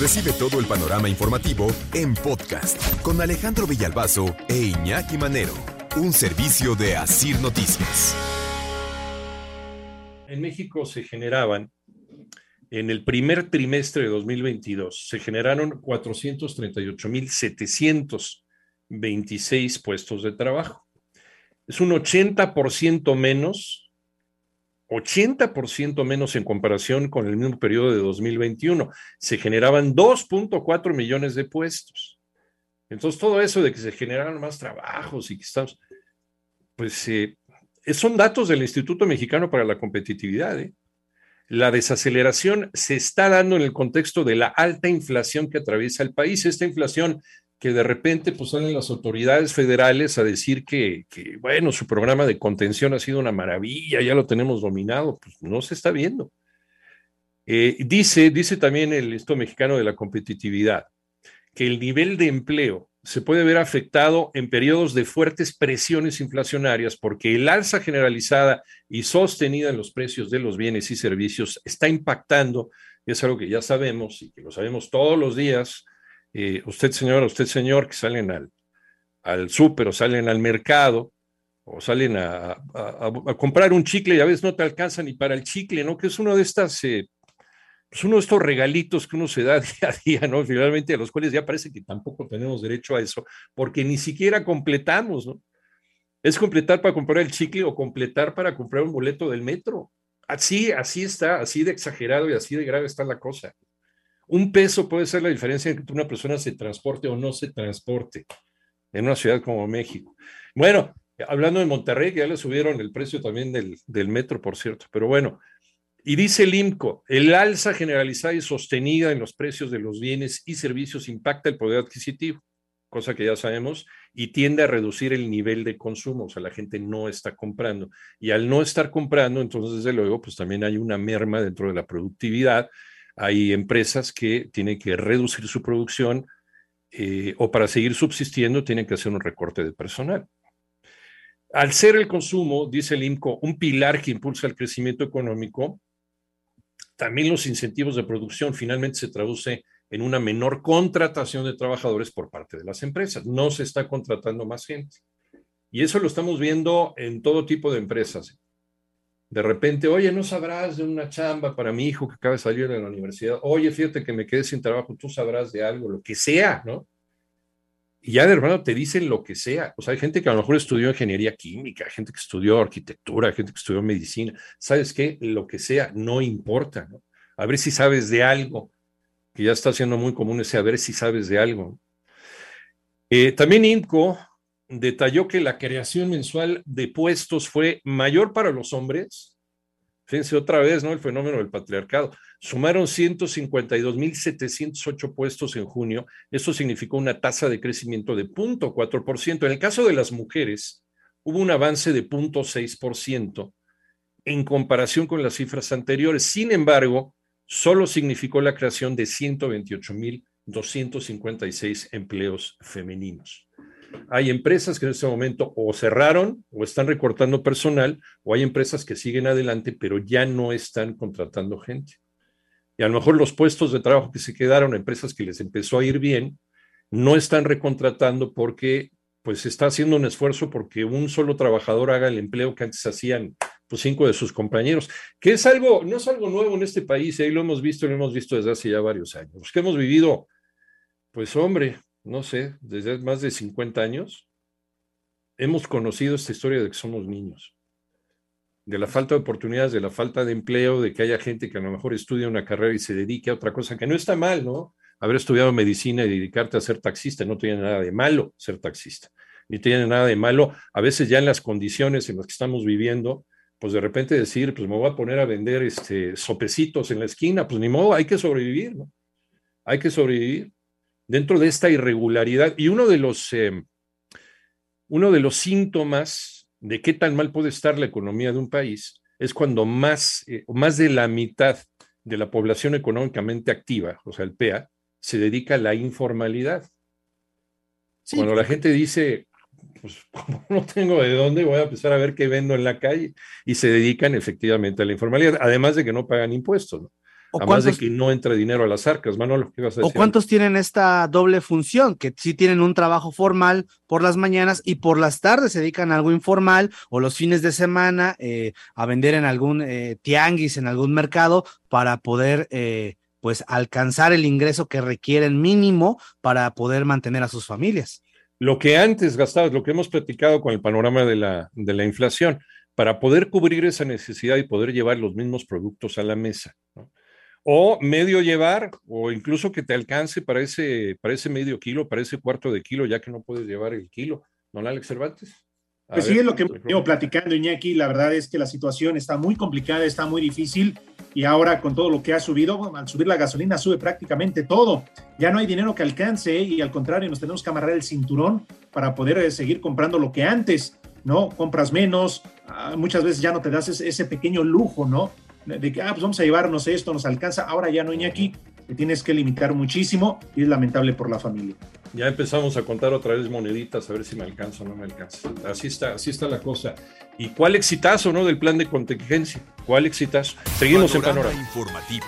Recibe todo el panorama informativo en podcast con Alejandro Villalbazo e Iñaki Manero, un servicio de Asir Noticias. En México se generaban, en el primer trimestre de 2022, se generaron 438.726 puestos de trabajo. Es un 80% menos 80% menos en comparación con el mismo periodo de 2021. Se generaban 2.4 millones de puestos. Entonces, todo eso de que se generaron más trabajos y que estamos, pues eh, son datos del Instituto Mexicano para la Competitividad. ¿eh? La desaceleración se está dando en el contexto de la alta inflación que atraviesa el país. Esta inflación que de repente pues salen las autoridades federales a decir que, bueno, su programa de contención ha sido una maravilla, ya lo tenemos dominado, pues no se está viendo. Eh, dice, dice también el Instituto Mexicano de la Competitividad que el nivel de empleo se puede ver afectado en periodos de fuertes presiones inflacionarias porque el alza generalizada y sostenida en los precios de los bienes y servicios está impactando, es algo que ya sabemos y que lo sabemos todos los días, usted señora, usted señor, que salen al, al súper o salen al mercado o salen a, comprar un chicle y a veces no te alcanza ni para el chicle, ¿no? Que es uno de estas, eh, pues uno de estos regalitos que uno se da día a día, ¿no? Finalmente a los cuales ya parece que tampoco tenemos derecho a eso, porque ni siquiera completamos, ¿no? Es completar para comprar el chicle o completar para comprar un boleto del metro. Así, así está, así de exagerado y así de grave está la cosa. Un peso puede ser la diferencia entre que una persona se transporte o no se transporte en una ciudad como México. Bueno, hablando de Monterrey, ya le subieron el precio también del, del metro, por cierto, pero bueno, y dice el IMCO, el alza generalizada y sostenida en los precios de los bienes y servicios impacta el poder adquisitivo, cosa que ya sabemos, y tiende a reducir el nivel de consumo, o sea, la gente no está comprando. Y al no estar comprando, entonces, desde luego, pues también hay una merma dentro de la productividad, hay empresas que tienen que reducir su producción eh, o para seguir subsistiendo tienen que hacer un recorte de personal. Al ser el consumo, dice el INCO, un pilar que impulsa el crecimiento económico, también los incentivos de producción finalmente se traduce en una menor contratación de trabajadores por parte de las empresas. No se está contratando más gente. Y eso lo estamos viendo en todo tipo de empresas de repente, oye, no sabrás de una chamba para mi hijo que acaba de salir de la universidad, oye, fíjate que me quedé sin trabajo, tú sabrás de algo, lo que sea, ¿no? Y ya de hermano te dicen lo que sea. O sea, hay gente que a lo mejor estudió ingeniería química, gente que estudió arquitectura, gente que estudió medicina. ¿Sabes qué? Lo que sea, no importa, ¿no? A ver si sabes de algo, que ya está siendo muy común ese a ver si sabes de algo. Eh, también INCO detalló que la creación mensual de puestos fue mayor para los hombres. Fíjense otra vez, ¿no? El fenómeno del patriarcado. Sumaron 152.708 puestos en junio. Eso significó una tasa de crecimiento de 0.4%. En el caso de las mujeres, hubo un avance de 0.6% en comparación con las cifras anteriores. Sin embargo, solo significó la creación de 128.256 empleos femeninos. Hay empresas que en este momento o cerraron o están recortando personal, o hay empresas que siguen adelante, pero ya no están contratando gente. Y a lo mejor los puestos de trabajo que se quedaron, empresas que les empezó a ir bien, no están recontratando porque pues se está haciendo un esfuerzo porque un solo trabajador haga el empleo que antes hacían pues cinco de sus compañeros, que es algo, no es algo nuevo en este país, ahí lo hemos visto, lo hemos visto desde hace ya varios años, que hemos vivido, pues hombre, no sé, desde más de 50 años, hemos conocido esta historia de que somos niños, de la falta de oportunidades, de la falta de empleo, de que haya gente que a lo mejor estudia una carrera y se dedique a otra cosa, que no está mal, ¿no? Haber estudiado medicina y dedicarte a ser taxista no tiene nada de malo ser taxista, ni tiene nada de malo, a veces ya en las condiciones en las que estamos viviendo, pues de repente decir, pues me voy a poner a vender este, sopecitos en la esquina, pues ni modo, hay que sobrevivir, ¿no? Hay que sobrevivir dentro de esta irregularidad. Y uno de los, eh, uno de los síntomas de qué tan mal puede estar la economía de un país es cuando más, eh, más de la mitad de la población económicamente activa, o sea, el PEA, se dedica a la informalidad. Cuando la gente dice, pues como no tengo de dónde, voy a empezar a ver qué vendo en la calle, y se dedican efectivamente a la informalidad, además de que no pagan impuestos. ¿O Además de que no entre dinero a las arcas, Manolo, ¿qué vas a decir? ¿O cuántos tienen esta doble función? Que sí tienen un trabajo formal por las mañanas y por las tardes se dedican a algo informal o los fines de semana eh, a vender en algún eh, tianguis, en algún mercado para poder eh, pues alcanzar el ingreso que requieren mínimo para poder mantener a sus familias. Lo que antes gastabas, lo que hemos platicado con el panorama de la, de la inflación, para poder cubrir esa necesidad y poder llevar los mismos productos a la mesa. O medio llevar, o incluso que te alcance para ese, para ese medio kilo, para ese cuarto de kilo, ya que no puedes llevar el kilo. ¿No, Alex Cervantes? pues sí, es lo que hemos platicando, Iñaki. La verdad es que la situación está muy complicada, está muy difícil. Y ahora, con todo lo que ha subido, al subir la gasolina, sube prácticamente todo. Ya no hay dinero que alcance y al contrario, nos tenemos que amarrar el cinturón para poder eh, seguir comprando lo que antes, ¿no? Compras menos, ah, muchas veces ya no te das ese pequeño lujo, ¿no? De que, ah, pues vamos a llevarnos esto, nos alcanza, ahora ya no, Iñaki, te tienes que limitar muchísimo y es lamentable por la familia. Ya empezamos a contar otra vez moneditas a ver si me alcanza o no me alcanza. Así está, así está la cosa. ¿Y cuál exitazo, no? Del plan de contingencia. ¿Cuál exitazo? Seguimos en panorama. Informativo.